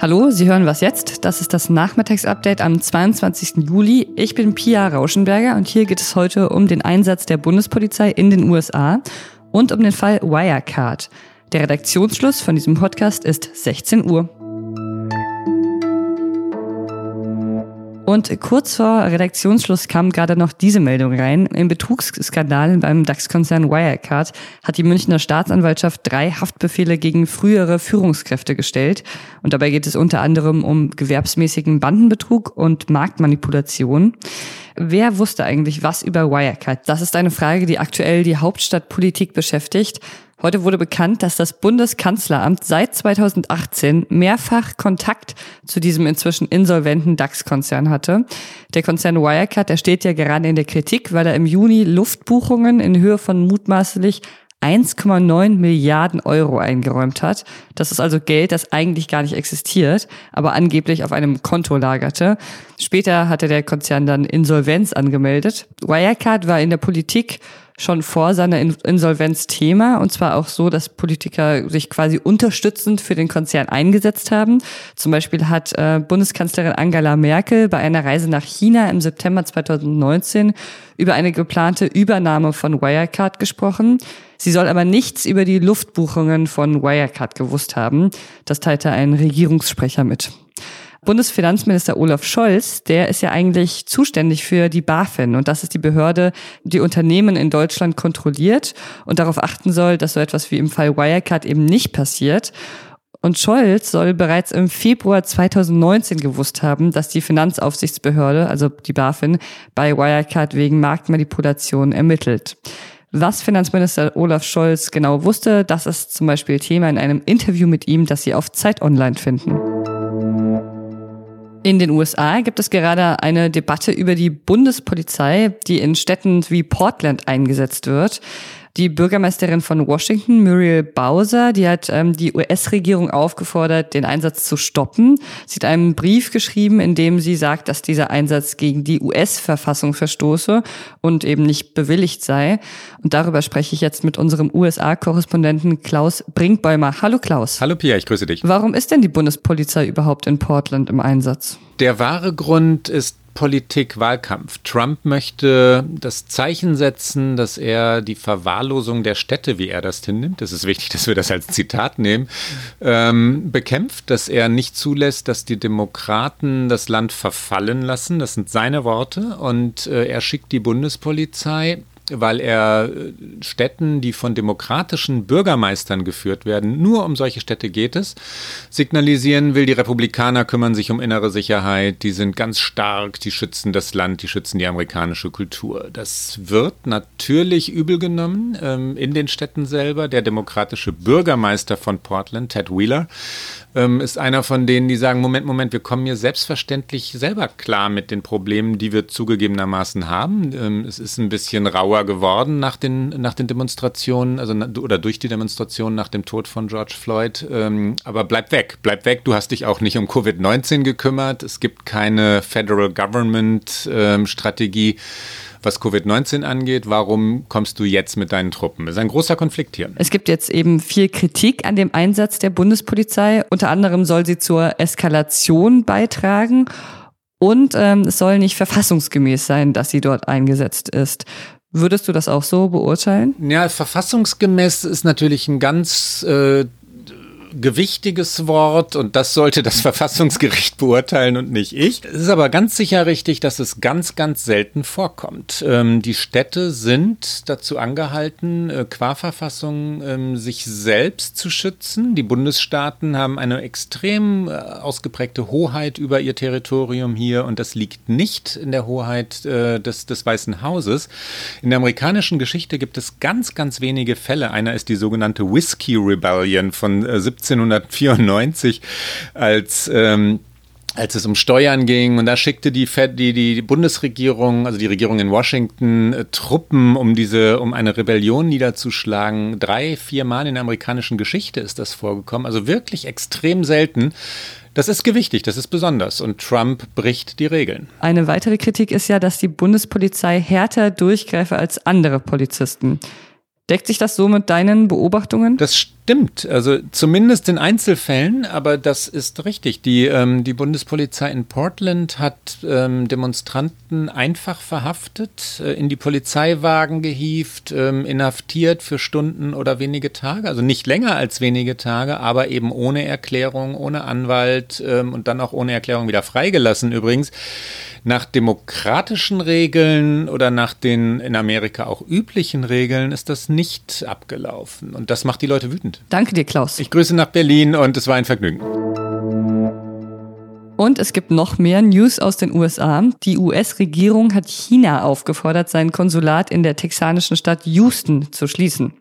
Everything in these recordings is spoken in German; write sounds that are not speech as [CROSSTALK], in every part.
Hallo, Sie hören was jetzt? Das ist das Nachmittagsupdate am 22. Juli. Ich bin Pia Rauschenberger und hier geht es heute um den Einsatz der Bundespolizei in den USA und um den Fall Wirecard. Der Redaktionsschluss von diesem Podcast ist 16 Uhr. Und kurz vor Redaktionsschluss kam gerade noch diese Meldung rein. Im Betrugsskandal beim DAX-Konzern Wirecard hat die Münchner Staatsanwaltschaft drei Haftbefehle gegen frühere Führungskräfte gestellt. Und dabei geht es unter anderem um gewerbsmäßigen Bandenbetrug und Marktmanipulation. Wer wusste eigentlich was über Wirecard? Das ist eine Frage, die aktuell die Hauptstadtpolitik beschäftigt. Heute wurde bekannt, dass das Bundeskanzleramt seit 2018 mehrfach Kontakt zu diesem inzwischen insolventen DAX-Konzern hatte. Der Konzern Wirecard, der steht ja gerade in der Kritik, weil er im Juni Luftbuchungen in Höhe von mutmaßlich 1,9 Milliarden Euro eingeräumt hat. Das ist also Geld, das eigentlich gar nicht existiert, aber angeblich auf einem Konto lagerte. Später hatte der Konzern dann Insolvenz angemeldet. Wirecard war in der Politik schon vor seiner Insolvenz Thema und zwar auch so, dass Politiker sich quasi unterstützend für den Konzern eingesetzt haben. Zum Beispiel hat äh, Bundeskanzlerin Angela Merkel bei einer Reise nach China im September 2019 über eine geplante Übernahme von Wirecard gesprochen. Sie soll aber nichts über die Luftbuchungen von Wirecard gewusst haben. Das teilte ein Regierungssprecher mit. Bundesfinanzminister Olaf Scholz, der ist ja eigentlich zuständig für die BaFin und das ist die Behörde, die Unternehmen in Deutschland kontrolliert und darauf achten soll, dass so etwas wie im Fall Wirecard eben nicht passiert. Und Scholz soll bereits im Februar 2019 gewusst haben, dass die Finanzaufsichtsbehörde, also die BaFin, bei Wirecard wegen Marktmanipulation ermittelt. Was Finanzminister Olaf Scholz genau wusste, das ist zum Beispiel Thema in einem Interview mit ihm, das Sie auf Zeit Online finden. In den USA gibt es gerade eine Debatte über die Bundespolizei, die in Städten wie Portland eingesetzt wird. Die Bürgermeisterin von Washington, Muriel Bowser, die hat ähm, die US-Regierung aufgefordert, den Einsatz zu stoppen. Sie hat einen Brief geschrieben, in dem sie sagt, dass dieser Einsatz gegen die US-Verfassung verstoße und eben nicht bewilligt sei. Und darüber spreche ich jetzt mit unserem USA-Korrespondenten Klaus Brinkbäumer. Hallo Klaus. Hallo Pia, ich grüße dich. Warum ist denn die Bundespolizei überhaupt in Portland im Einsatz? Der wahre Grund ist Politik, Wahlkampf. Trump möchte das Zeichen setzen, dass er die Verwahrlosung der Städte, wie er das hinnimmt, das ist wichtig, [LAUGHS] dass wir das als Zitat nehmen, ähm, bekämpft, dass er nicht zulässt, dass die Demokraten das Land verfallen lassen. Das sind seine Worte. Und äh, er schickt die Bundespolizei weil er äh, Städten, die von demokratischen Bürgermeistern geführt werden, nur um solche Städte geht es, signalisieren will, die Republikaner kümmern sich um innere Sicherheit, die sind ganz stark, die schützen das Land, die schützen die amerikanische Kultur. Das wird natürlich übel genommen ähm, in den Städten selber. Der demokratische Bürgermeister von Portland, Ted Wheeler, ähm, ist einer von denen, die sagen, Moment, Moment, wir kommen hier selbstverständlich selber klar mit den Problemen, die wir zugegebenermaßen haben. Ähm, es ist ein bisschen rauer geworden nach den, nach den Demonstrationen, also oder durch die Demonstrationen nach dem Tod von George Floyd. Ähm, aber bleib weg, bleib weg. Du hast dich auch nicht um Covid-19 gekümmert. Es gibt keine Federal Government ähm, was Covid-19 angeht. Warum kommst du jetzt mit deinen Truppen? Das ist ein großer Konflikt hier. Es gibt jetzt eben viel Kritik an dem Einsatz der Bundespolizei. Unter anderem soll sie zur Eskalation beitragen. Und ähm, es soll nicht verfassungsgemäß sein, dass sie dort eingesetzt ist. Würdest du das auch so beurteilen? Ja, verfassungsgemäß ist natürlich ein ganz äh, gewichtiges Wort und das sollte das [LAUGHS] Verfassungsgericht beurteilen und nicht ich. Es ist aber ganz sicher richtig, dass es ganz, ganz selten vorkommt. Ähm, die Städte sind dazu angehalten, äh, qua Verfassung ähm, sich selbst zu schützen. Die Bundesstaaten haben eine extrem äh, ausgeprägte Hoheit über ihr Territorium hier und das liegt nicht in der Hoheit äh, des, des Weißen Hauses. In der amerikanischen Geschichte gibt es ganz, ganz wenige Fälle. Einer ist die sogenannte Whiskey Rebellion von äh, 1794, als ähm, als es um Steuern ging und da schickte die, Fed, die, die Bundesregierung, also die Regierung in Washington, äh, Truppen, um diese, um eine Rebellion niederzuschlagen. Drei, vier Mal in der amerikanischen Geschichte ist das vorgekommen, also wirklich extrem selten. Das ist gewichtig, das ist besonders und Trump bricht die Regeln. Eine weitere Kritik ist ja, dass die Bundespolizei härter durchgreife als andere Polizisten. Deckt sich das so mit deinen Beobachtungen? Das stimmt, also zumindest in Einzelfällen, aber das ist richtig. Die, ähm, die Bundespolizei in Portland hat ähm, Demonstranten einfach verhaftet, äh, in die Polizeiwagen gehievt, ähm, inhaftiert für Stunden oder wenige Tage, also nicht länger als wenige Tage, aber eben ohne Erklärung, ohne Anwalt ähm, und dann auch ohne Erklärung wieder freigelassen übrigens. Nach demokratischen Regeln oder nach den in Amerika auch üblichen Regeln ist das nicht abgelaufen. Und das macht die Leute wütend. Danke dir, Klaus. Ich grüße nach Berlin und es war ein Vergnügen. Und es gibt noch mehr News aus den USA. Die US-Regierung hat China aufgefordert, sein Konsulat in der texanischen Stadt Houston zu schließen.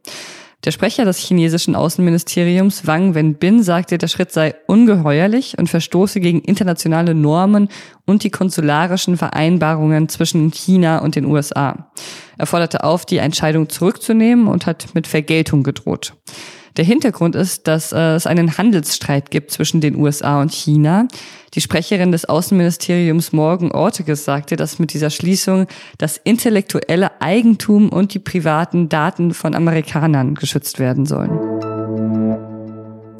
Der Sprecher des chinesischen Außenministeriums Wang Wenbin sagte, der Schritt sei ungeheuerlich und verstoße gegen internationale Normen und die konsularischen Vereinbarungen zwischen China und den USA. Er forderte auf, die Entscheidung zurückzunehmen und hat mit Vergeltung gedroht. Der Hintergrund ist, dass äh, es einen Handelsstreit gibt zwischen den USA und China. Die Sprecherin des Außenministeriums Morgan Orteges sagte, dass mit dieser Schließung das intellektuelle Eigentum und die privaten Daten von Amerikanern geschützt werden sollen.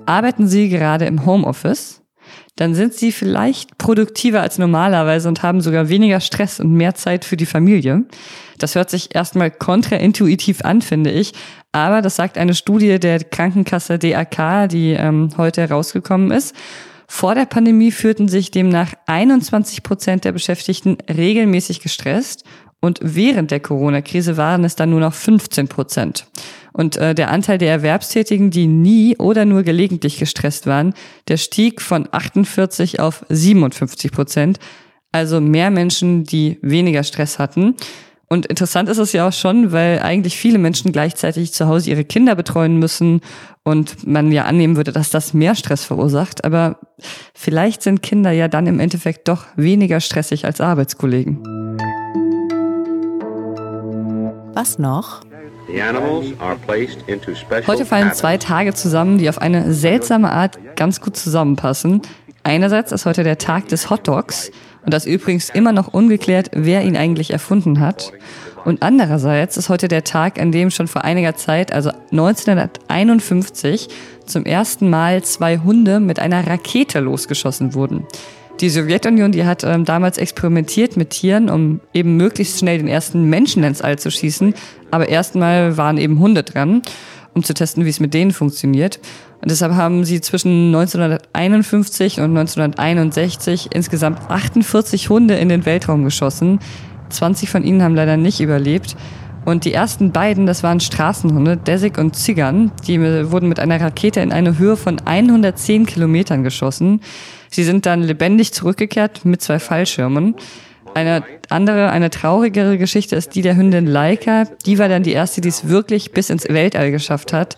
Arbeiten Sie gerade im Homeoffice? Dann sind sie vielleicht produktiver als normalerweise und haben sogar weniger Stress und mehr Zeit für die Familie. Das hört sich erstmal kontraintuitiv an, finde ich. Aber das sagt eine Studie der Krankenkasse DAK, die ähm, heute herausgekommen ist. Vor der Pandemie führten sich demnach 21 Prozent der Beschäftigten regelmäßig gestresst und während der Corona-Krise waren es dann nur noch 15 Prozent. Und äh, der Anteil der Erwerbstätigen, die nie oder nur gelegentlich gestresst waren, der stieg von 48 auf 57 Prozent. Also mehr Menschen, die weniger Stress hatten. Und interessant ist es ja auch schon, weil eigentlich viele Menschen gleichzeitig zu Hause ihre Kinder betreuen müssen und man ja annehmen würde, dass das mehr Stress verursacht. Aber vielleicht sind Kinder ja dann im Endeffekt doch weniger stressig als Arbeitskollegen. Was noch? Heute fallen zwei Tage zusammen, die auf eine seltsame Art ganz gut zusammenpassen. Einerseits ist heute der Tag des Hotdogs und das übrigens immer noch ungeklärt, wer ihn eigentlich erfunden hat. Und andererseits ist heute der Tag, an dem schon vor einiger Zeit, also 1951, zum ersten Mal zwei Hunde mit einer Rakete losgeschossen wurden. Die Sowjetunion, die hat ähm, damals experimentiert mit Tieren, um eben möglichst schnell den ersten Menschen ins All zu schießen. Aber erstmal waren eben Hunde dran, um zu testen, wie es mit denen funktioniert. Und deshalb haben sie zwischen 1951 und 1961 insgesamt 48 Hunde in den Weltraum geschossen. 20 von ihnen haben leider nicht überlebt. Und die ersten beiden, das waren Straßenhunde, Desig und Ziggern, die wurden mit einer Rakete in eine Höhe von 110 Kilometern geschossen. Sie sind dann lebendig zurückgekehrt mit zwei Fallschirmen. Eine andere, eine traurigere Geschichte ist die der Hündin Laika. Die war dann die erste, die es wirklich bis ins Weltall geschafft hat.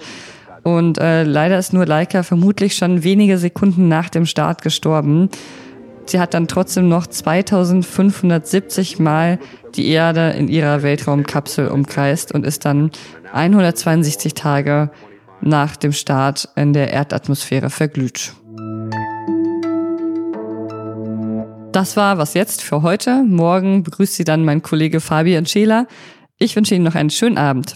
Und äh, leider ist nur Laika vermutlich schon wenige Sekunden nach dem Start gestorben. Sie hat dann trotzdem noch 2570 Mal die Erde in ihrer Weltraumkapsel umkreist und ist dann 162 Tage nach dem Start in der Erdatmosphäre verglüht. Das war was jetzt für heute. Morgen begrüßt Sie dann mein Kollege Fabian Scheler. Ich wünsche Ihnen noch einen schönen Abend.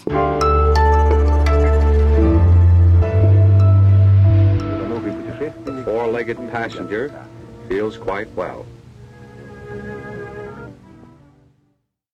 four-legged passenger feels quite well.